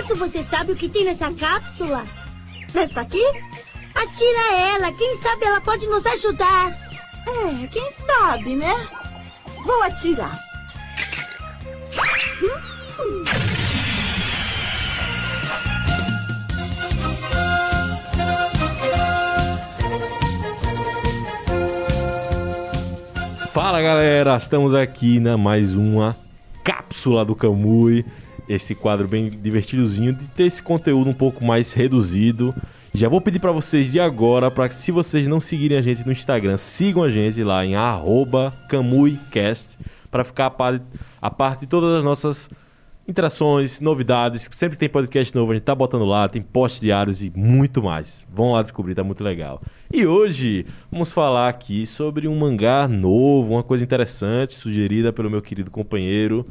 acaso você sabe o que tem nessa cápsula? Nesta aqui? Atira ela, quem sabe ela pode nos ajudar. É, quem sabe, né? Vou atirar. Hum. Fala galera, estamos aqui na mais uma cápsula do Camui. Esse quadro bem divertidozinho de ter esse conteúdo um pouco mais reduzido. Já vou pedir para vocês de agora para que se vocês não seguirem a gente no Instagram, sigam a gente lá em @camuicast para ficar a a parte de todas as nossas interações, novidades. Sempre tem podcast novo, a gente tá botando lá, tem posts diários e muito mais. Vão lá descobrir, tá muito legal. E hoje vamos falar aqui sobre um mangá novo, uma coisa interessante, sugerida pelo meu querido companheiro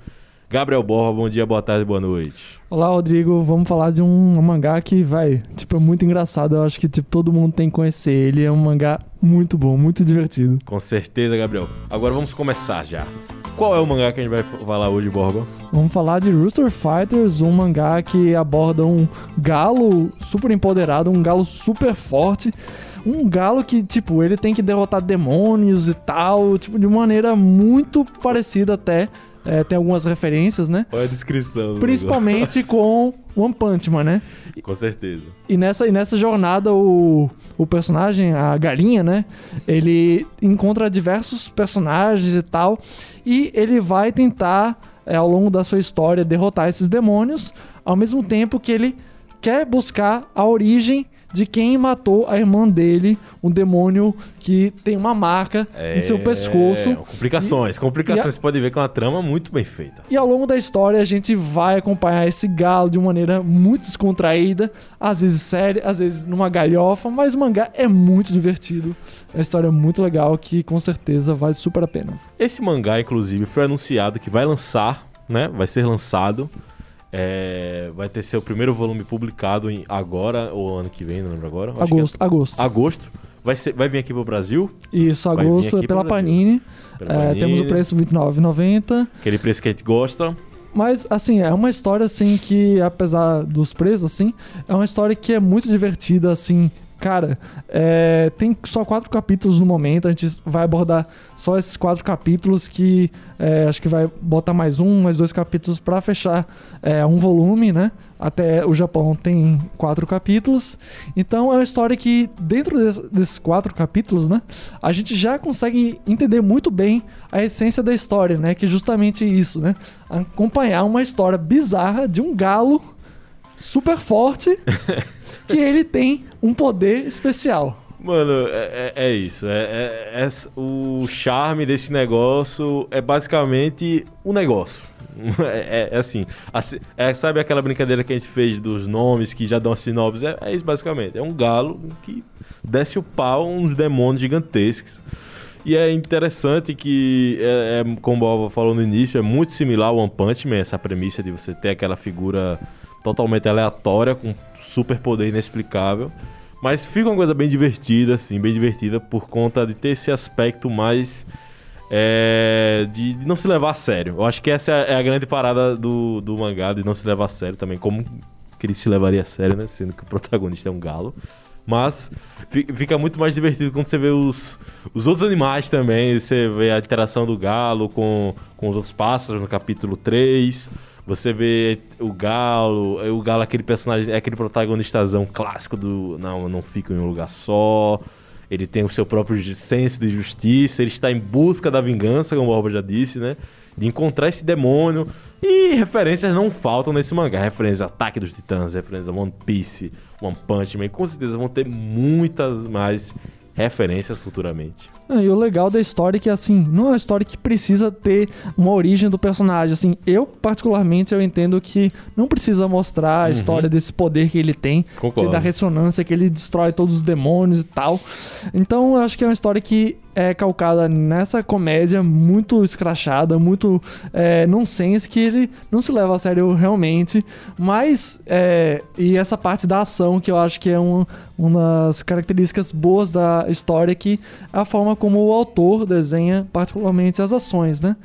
Gabriel Borba. Bom dia, boa tarde, boa noite. Olá, Rodrigo. Vamos falar de um mangá que vai, tipo, é muito engraçado. Eu acho que tipo, todo mundo tem que conhecer ele. É um mangá muito bom, muito divertido. Com certeza, Gabriel. Agora vamos começar já. Qual é o mangá que a gente vai falar hoje, Borba? Vamos falar de Rooster Fighters, um mangá que aborda um galo super empoderado, um galo super forte. Um galo que, tipo, ele tem que derrotar demônios e tal, tipo, de maneira muito parecida até é, tem algumas referências, né? Olha a descrição. Principalmente negócio. com One Punch Man, né? Com certeza. E nessa, e nessa jornada, o, o personagem, a galinha, né? Ele encontra diversos personagens e tal. E ele vai tentar, é, ao longo da sua história, derrotar esses demônios. Ao mesmo tempo que ele quer buscar a origem de quem matou a irmã dele, um demônio que tem uma marca em seu pescoço. É, Complicações, complicações. e a- Você pode ver que é uma trama muito bem feita. E ao longo da história a gente vai acompanhar esse galo de maneira muito descontraída, às vezes séria, às vezes numa galhofa, mas o mangá é muito divertido. É uma história muito legal que com certeza vale super a pena. Esse mangá, inclusive, foi anunciado que vai lançar, né? Vai ser lançado. É, vai ter seu primeiro volume publicado em agora ou ano que vem, não lembro agora. Acho que é Agosto, agosto. agosto. Vai, ser, vai vir aqui pro Brasil. Isso, agosto é pela. Panini. pela É, Panini, temos o preço R$ 29,90. Aquele preço que a gente gosta. Mas, assim, é uma história, assim, que, apesar dos preços, assim, é uma história que é muito divertida, assim. Cara, é, tem só quatro capítulos no momento, a gente vai abordar só esses quatro capítulos que é, acho que vai botar mais um, mais dois capítulos pra fechar é, um volume, né? Até o Japão tem quatro capítulos. Então é uma história que, dentro des- desses quatro capítulos, né? A gente já consegue entender muito bem a essência da história, né? Que é justamente isso, né? Acompanhar uma história bizarra de um galo super forte que ele tem um poder especial. Mano, é, é- é isso. É, é- é- o charme desse negócio é basicamente o negócio. É, é- é assim. sabe aquela brincadeira que a gente fez dos nomes que já dão a sinopse? É, isso basicamente. É um galo que desce o pau uns demônios gigantescos. E é interessante que, como o Boba falou no início, é muito similar ao One Punch Man, essa premissa de você ter aquela figura totalmente aleatória, com super poder inexplicável. Mas fica uma coisa bem divertida, assim, bem divertida por conta de ter esse aspecto mais. é, de, de não se levar a sério. Eu acho que essa é a grande parada do, do mangá, de não se levar a sério também. Como que ele se levaria a sério, né? Sendo que o protagonista é um galo. Mas fi- fica muito mais divertido quando você vê os, os outros animais também. Você vê a interação do galo com, com os outros pássaros no capítulo 3. Você vê o galo. O galo é aquele personagem, é aquele protagonistazão clássico do. Não, não fica em um lugar só. Ele tem o seu próprio senso de justiça. Ele está em busca da vingança, como o Borba já disse, né? De encontrar esse demônio. E referências não faltam nesse mangá. Referências Ataque dos Titãs, referências One Piece, One Punch Man. Com certeza vão ter muitas mais referências futuramente. Ah, e o legal da história é que, assim, não é uma história que precisa ter uma origem do personagem. Assim, eu, particularmente, eu entendo que não precisa mostrar a história desse poder que ele tem, que da ressonância, que ele destrói todos os demônios e tal. Então, eu acho que é uma história que é calcada nessa comédia muito escrachada, muito é, nonsense, que ele não se leva a sério realmente. Mas, é, e essa parte da ação, que eu acho que é um, uma das características boas da história, que é a forma como o autor desenha, particularmente as ações, né?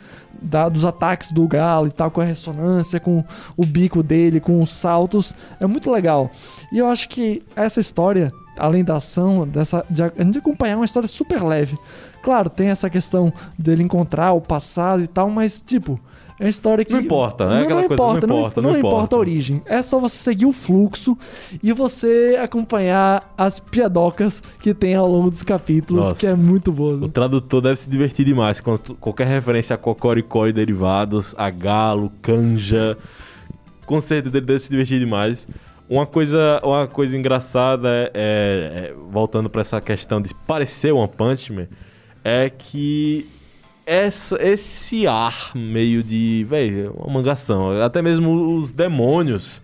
Da, dos ataques do galo e tal, com a ressonância, com o bico dele, com os saltos. É muito legal. E eu acho que essa história além da ação, dessa, de, a gente acompanhar uma história super leve. Claro, tem essa questão dele encontrar o passado e tal, mas tipo, é uma história que. Não importa, né? Não, Aquela não coisa, importa, não importa, não, não importa. importa a origem. É só você seguir o fluxo e você acompanhar as piadocas que tem ao longo dos capítulos, Nossa. que é muito boa. O tradutor deve se divertir demais com qualquer referência a Cocoricó e derivados, a galo, canja. Com certeza ele deve se divertir demais. Uma coisa, uma coisa engraçada, é, é- voltando pra essa questão de parecer One Punch Man, é que essa, esse ar meio de, velho, uma mangação. Até mesmo os demônios,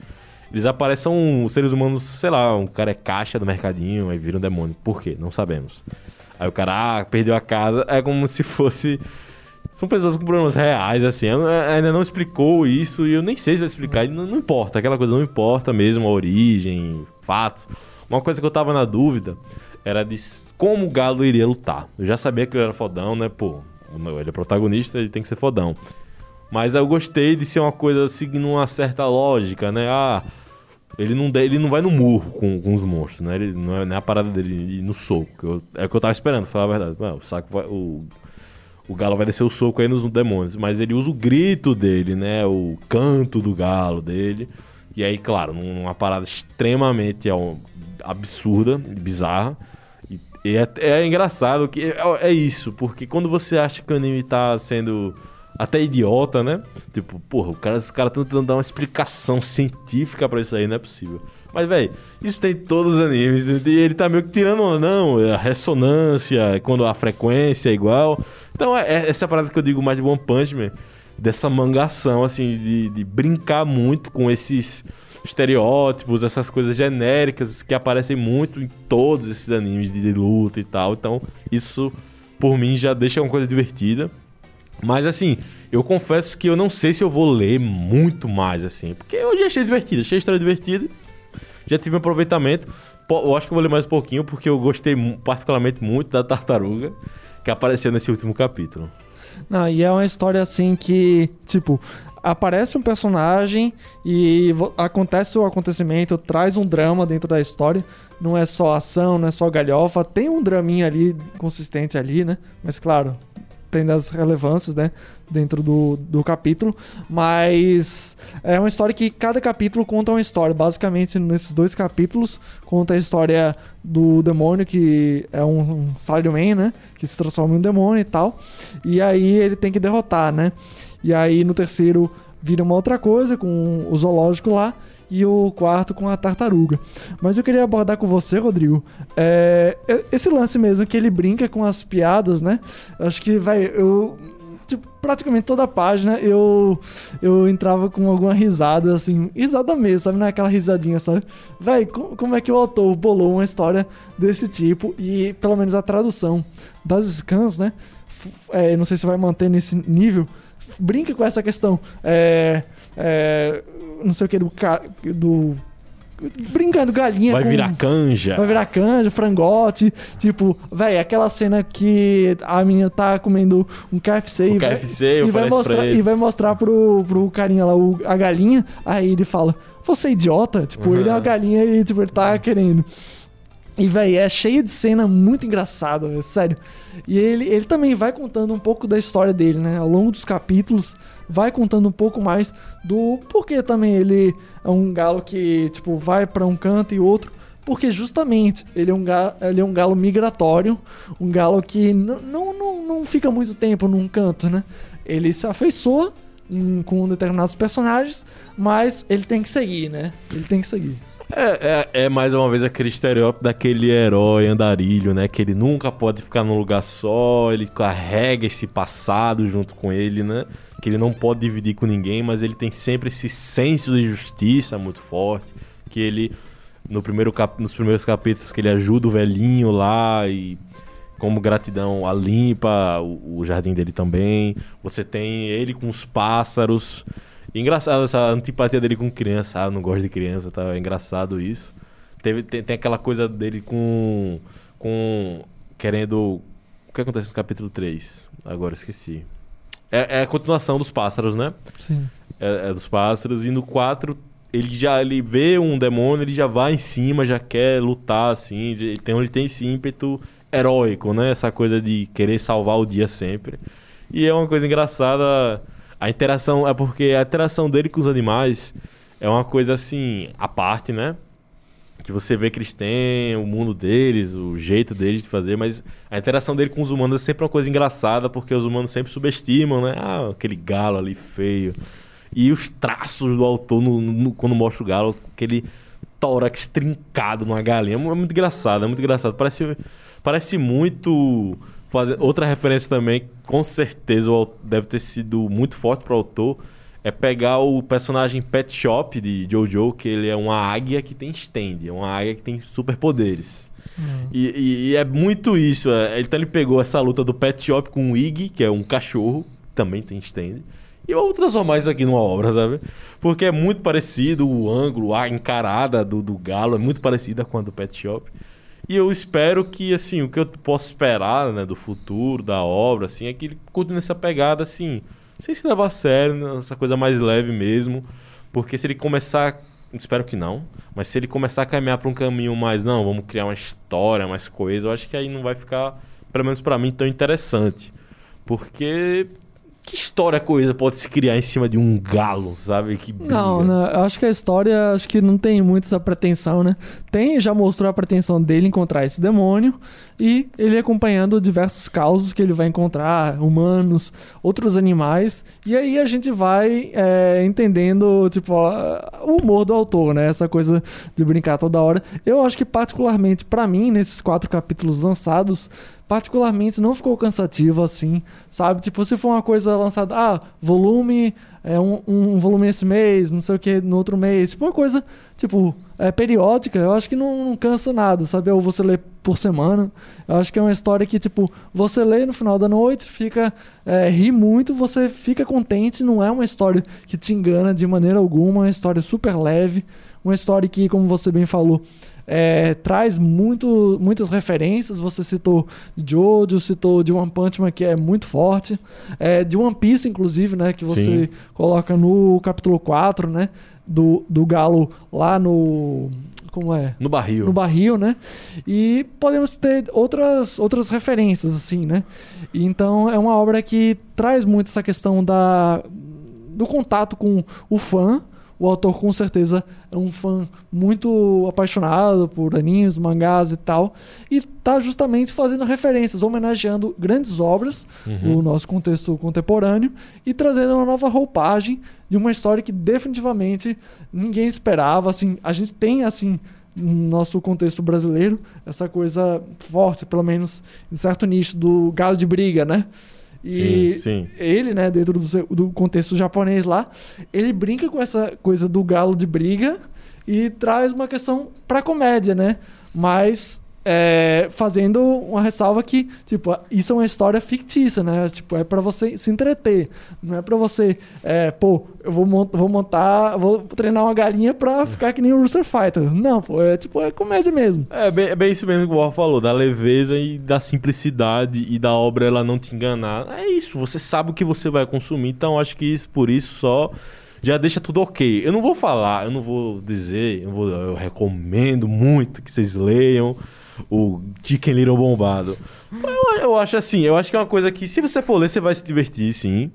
eles aparecem, os seres humanos, sei lá, um cara é caixa do mercadinho, aí vira um demônio. Por quê? Não sabemos. Aí o cara, ah, perdeu a casa, é como se fosse... São pessoas com problemas reais, assim. Não- ainda não explicou isso e eu nem sei se vai explicar. Não, não importa, aquela coisa não importa mesmo, a origem, fatos. Uma coisa que eu tava na dúvida era de como o Galo iria lutar. Eu já sabia que ele era fodão, né? Pô, ele é protagonista, ele tem que ser fodão. Mas eu gostei de ser uma coisa seguindo uma certa lógica, né? Ah, ele não, ele não vai no murro com, com os monstros, né? Ele não é, não é a parada dele ir no soco. eu- é o que eu tava esperando, falar a verdade. Ué, o saco vai. O, o galo vai descer o soco aí nos demônios. Mas ele usa o grito dele, né? O canto do galo dele. E aí, claro, numa parada extremamente absurda, bizarra. E, é, é engraçado que é, é isso, porque quando você acha que o anime tá sendo até idiota, né? Tipo, porra, os caras estão tentando dar uma explicação científica pra isso aí, não é possível. Mas, velho, isso tem em todos os animes. E ele tá meio que tirando, não, é a ressonância, quando a frequência é igual. Então, é, é essa parada que eu digo mais de One Punch Man, dessa mangação, assim, de, de brincar muito com esses estereótipos, essas coisas genéricas que aparecem muito em todos esses animes de luta e tal. Então, isso, por mim, já deixa uma coisa divertida. Mas assim, eu confesso que eu não sei se eu vou ler muito mais, assim. Porque eu já achei divertido, achei a história divertida. Já tive um aproveitamento. Eu acho que eu vou ler mais um pouquinho, porque eu gostei particularmente muito da tartaruga que apareceu nesse último capítulo. Não, e é uma história assim que, tipo, aparece um personagem e acontece o acontecimento, traz um drama dentro da história. Não é só ação, não é só galhofa, tem um draminha ali consistente ali, né? Mas claro, tem das relevâncias, né? Dentro do, do capítulo. Mas é uma história que cada capítulo conta uma história. Basicamente, nesses dois capítulos, conta a história do demônio, que é um, um Salaryman, né? Que se transforma em um demônio e tal. E aí ele tem que derrotar, né? E aí no terceiro vira uma outra coisa, com o zoológico lá. E o quarto com a tartaruga. Mas eu queria abordar com você, Rodrigo, é, esse lance mesmo, que ele brinca com as piadas, né? Acho que, vai, eu. Tipo, praticamente toda a página eu eu entrava com alguma risada, assim, risada mesmo, sabe? Não é aquela risadinha, sabe? Véi, co- como é que o autor bolou uma história desse tipo e, pelo menos, a tradução das scans, né? É, não sei se vai manter nesse nível. Brinca com essa questão. É. é, não sei o que, do. do brincando galinha Vai com- virar canja. Vai virar canja, frangote. Tipo, véi, aquela cena que a menina tá comendo um KFC, O e, vai, KFC, e, vai isso mostrar, e vai mostrar pro, pro carinha lá o- a galinha. Aí ele fala: Você é idiota? Tipo, ele é uma galinha e tipo, ele tá querendo. E, véi, é cheio de cena muito engraçada, sério. E ele, ele também vai contando um pouco da história dele, né? Ao longo dos capítulos, vai contando um pouco mais do porquê também ele é um galo que, tipo, vai pra um canto e outro. Porque justamente ele é um galo, ele é um galo migratório, um galo que não, não, não fica muito tempo num canto, né? Ele se afeiçoa com determinados personagens, mas ele tem que seguir, né? Ele tem que seguir. É, é, é mais uma vez aquele estereótipo daquele herói andarilho, né? Que ele nunca pode ficar num lugar só, ele carrega esse passado junto com ele, né? Que ele não pode dividir com ninguém, mas ele tem sempre esse senso de justiça muito forte. Que ele, no primeiro cap... nos primeiros capítulos, que ele ajuda o velhinho lá e como gratidão a limpa o, o jardim dele também. Você tem ele com os pássaros. Engraçado essa antipatia dele com criança. Ah, não gosto de criança, tá? É engraçado isso. Teve, tem, tem aquela coisa dele com. com. querendo. O que acontece no capítulo 3? Agora esqueci. É, é a continuação dos pássaros, né? Sim. É, é dos pássaros. E no 4, ele já ele vê um demônio, ele já vai em cima, já quer lutar, assim. Então ele tem esse ímpeto heróico, né? Essa coisa de querer salvar o dia sempre. E é uma coisa engraçada. A interação. É porque a interação dele com os animais é uma coisa assim, à parte, né? Que você vê que eles têm o mundo deles, o jeito deles de fazer, mas a interação dele com os humanos é sempre uma coisa engraçada, porque os humanos sempre subestimam, né? Ah, aquele galo ali feio. E os traços do autor no- no- quando mostra o galo, aquele tórax trincado numa galinha, é muito engraçado, é muito engraçado. Parece, parece muito. Fazer- Outra referência também, com certeza deve ter sido muito forte para o autor, é pegar o personagem Pet Shop de Jojo, que ele é uma águia que tem stand, é uma águia que tem superpoderes. E, e- e é muito isso. é. Então ele pegou essa luta do Pet Shop com o Iggy, que é um cachorro, que também tem stand. E eu vou transformar isso aqui numa obra, sabe? Porque é muito parecido o ângulo, a encarada do, do galo é muito parecida com a do Pet Shop. E eu espero que, assim, o que eu posso esperar, né, do futuro, da obra, assim, é que ele continue essa pegada, assim, sem se levar a sério, né, essa coisa mais leve mesmo. Porque se ele começar, espero que não, mas se ele começar a caminhar para um caminho mais, não, vamos criar uma história mais coesa, eu acho que aí não vai ficar, pelo menos para mim, tão interessante. Porque que história coisa pode se criar em cima de um galo, sabe? Que briga. Não, não, eu acho que a história acho que não tem muito essa pretensão, né? Tem, já mostrou a pretensão dele encontrar esse demônio e ele acompanhando diversos causos que ele vai encontrar, humanos, outros animais, e aí a gente vai é, entendendo, tipo, o humor do autor, né? Essa coisa de brincar toda hora. Eu acho que particularmente pra mim, nesses quatro capítulos lançados, particularmente não ficou cansativo assim, sabe? Tipo, se for uma coisa lançada, ah, volume, é um, um volume esse mês, não sei o que, no outro mês, tipo uma coisa, tipo, é, periódica, eu acho que não, não cansa nada, sabe? Ou você lê por semana, eu acho que é uma história que, tipo, você lê no final da noite, fica, é, ri muito, você fica contente, não é uma história que te engana de maneira alguma, é uma história super leve, uma história que, como você bem falou, é, traz muito, muitas referências. Você citou Jojo, citou de One Punch Man, que é muito forte. É, de One Piece, inclusive, né? Que você Sim. coloca no capítulo 4, né? Do, do galo lá no. Como é? No barril. no barril, né? E podemos ter outras, outras referências, assim, né? E então é uma obra que traz muito essa questão da, do contato com o fã. O autor com certeza é um fã muito apaixonado por animes, mangás e tal. E tá justamente fazendo referências, homenageando grandes obras no nosso contexto contemporâneo e trazendo uma nova roupagem de uma história que definitivamente ninguém esperava. Assim, a gente tem assim no nosso contexto brasileiro essa coisa forte, pelo menos em certo nicho do galo de briga, né? E Sim, sim. ele, né, dentro do, seu- do contexto japonês lá, ele brinca com essa coisa do galo de briga e traz uma questão pra comédia, né? Mas é, fazendo uma ressalva que, tipo, isso é uma história fictícia, né? Tipo, é pra você se entreter. Não é pra você, é, pô, eu vou, mon- vou montar, vou treinar uma galinha pra ficar que nem o Rooster Fighter. Não, pô, é tipo, é comédia mesmo. É bem, é bem isso mesmo que o Borra falou, da leveza e da simplicidade e da obra ela não te enganar. É isso, você sabe o que você vai consumir, então acho que isso, por isso só já deixa tudo ok. Eu não vou falar, eu não vou dizer, eu, vou- eu recomendo muito que vocês leiam o Chicken Little Bombado. Eu, eu acho assim, eu acho que é uma coisa que se você for ler, você vai se divertir, sim.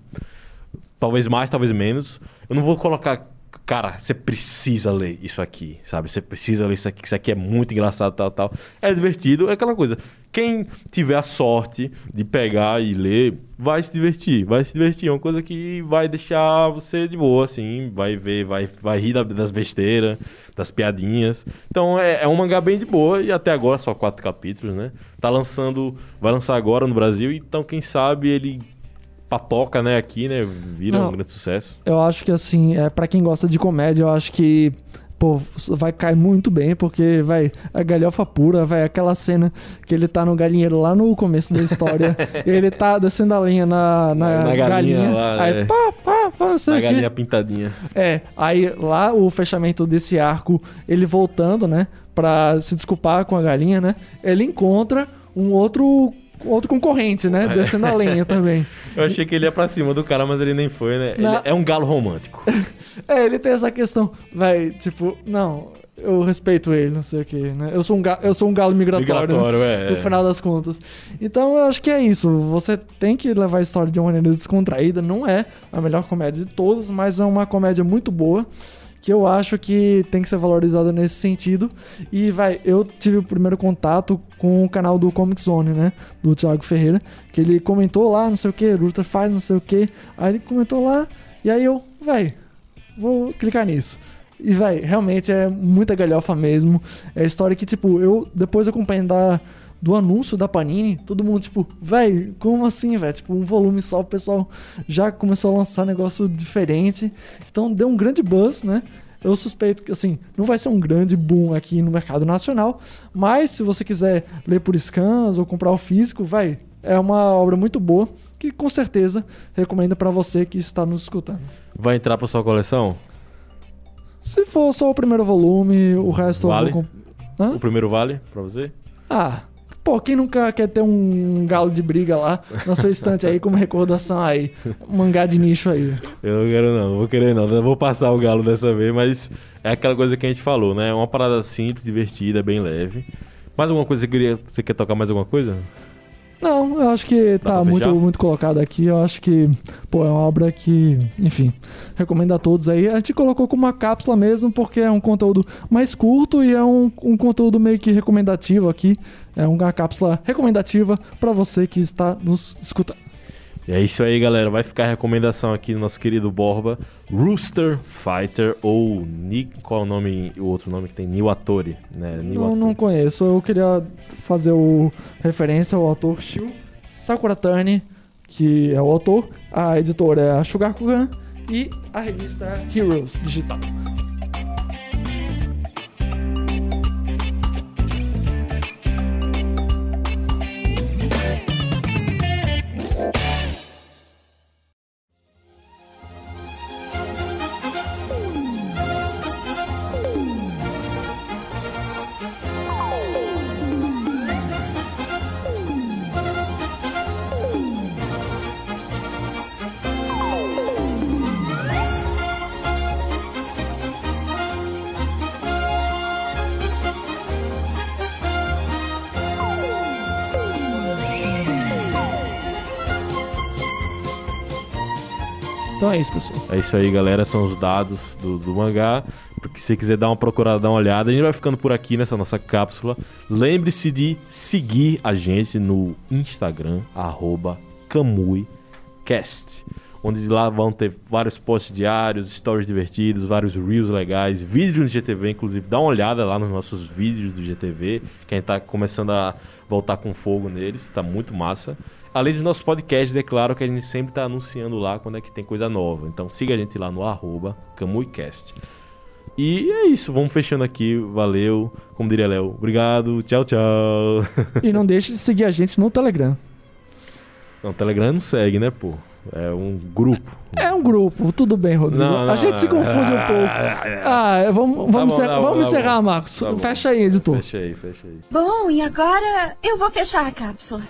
Talvez mais, talvez menos. Eu não vou colocar. Cara, você precisa ler isso aqui, sabe? Você precisa ler isso aqui, isso aqui é muito engraçado, tal, tal. É divertido, é aquela coisa. Quem tiver a sorte de pegar e ler, vai se divertir, vai se divertir. É uma coisa que vai deixar você de boa, assim. Vai ver, vai, vai rir da- das besteiras, das piadinhas. Então é, é um mangá bem de boa e até agora só quatro capítulos, né? Tá lançando, vai lançar agora no Brasil, então quem sabe ele papoca, né, aqui, né? Vira Não. um grande sucesso. Eu acho que assim, é para quem gosta de comédia, eu acho que pô, vai cair muito bem, porque, vai, a galhofa pura, vai, aquela cena que ele tá no galinheiro lá no começo da história, ele tá descendo a linha na, na, Na galinha galinha, lá, aí é. pá, pá, pá, não sei A o quê. galinha pintadinha. É, aí lá o fechamento desse arco, ele voltando, né, pra se desculpar com a galinha, né, ele encontra um outro, outro concorrente, né, descendo a lenha também. Eu achei que ele ia pra cima do cara, mas ele nem foi, né? Ele Na- é um galo romântico. É, ele tem essa questão, vai, tipo, não, eu respeito ele, não sei o que, né, eu sou um, ga eu sou um galo migratório, né? Migratório, é. no final das contas. Então eu acho que é isso. Você tem que levar a história de uma maneira descontraída. Não é a melhor comédia de todas, mas é uma comédia muito boa. Que eu acho que tem que ser valorizada nesse sentido. E vai, eu tive o primeiro contato com o canal do Comic Zone, né? Do Thiago Ferreira. Que ele comentou lá, não sei o que, Luta faz não sei o que. Aí ele comentou lá, e aí eu, vai, vou clicar nisso. E, vai, realmente é muita galhofa mesmo. É história que, tipo, eu depois acompanhando da, do anúncio da Panini, todo mundo, tipo, véi, como assim, velho? Tipo, um volume só, o pessoal já começou a lançar negócio diferente. Então deu um grande buzz, né? Eu suspeito que, assim, não vai ser um grande boom aqui no mercado nacional, mas se você quiser ler por scans ou comprar o físico, vai, é uma obra muito boa que com certeza recomendo pra você que está nos escutando. Vai entrar pra sua coleção? Se for só o primeiro volume, o resto Vale? eu vou? O primeiro vale pra você? Ah, pô, quem nunca quer ter um galo de briga lá na sua estante aí como recordação aí? Mangá de nicho aí. Eu não quero não, não vou querer não. Eu vou passar o galo dessa vez, mas é aquela coisa que a gente falou, né? É uma parada simples, divertida, bem leve. Mais alguma coisa que você queria. Você quer tocar mais alguma coisa? Não, eu acho que pra tá muito, muito colocado aqui. Eu acho que, pô, é uma obra que, enfim, recomendo a todos aí. A gente colocou como uma cápsula mesmo, porque é um conteúdo mais curto e é um, um conteúdo meio que recomendativo aqui. É uma cápsula recomendativa pra você que está nos escutando. E é isso aí, galera. Vai ficar a recomendação aqui do nosso querido Borba. Rooster Fighter ou Ni... Qual é o nome, o outro nome que tem? Niwatori, né? Não, Niwatori. não conheço. Eu queria fazer o referência ao autor Shio Sakuratani, que é o autor. A editora é a Shugakugan e a revista é Heroes Digital. Então é isso, pessoal. É isso aí, galera. São os dados do, do mangá. Porque se quiser dar uma procurada, dar uma olhada, a gente vai ficando por aqui nessa nossa cápsula. Lembre-se de seguir a gente no Instagram, CamuiCast. Onde de lá vão ter vários posts diários, stories divertidos, vários reels legais, vídeos no GTV, inclusive. Dá uma olhada lá nos nossos vídeos do GTV, que a gente tá começando a voltar com fogo neles, tá muito massa. Além dos nossos podcasts, é claro que a gente sempre tá anunciando lá quando é que tem coisa nova. Então siga a gente lá no arroba CamuiCast. E é isso, vamos fechando aqui. Valeu. Como diria Léo, obrigado. Tchau, tchau. E não deixe de seguir a gente no Telegram. Não, o Telegram não segue, né, pô? É um grupo. É um grupo, tudo bem, Rodrigo. Não, não, a gente se confunde um pouco. Ah, vamos, vamos, bom, encerrar, tá bom, vamos tá encerrar. Marcos. Tá. Fecha aí, editor. Fecha aí, fecha aí. Bom, e agora eu vou fechar a cápsula.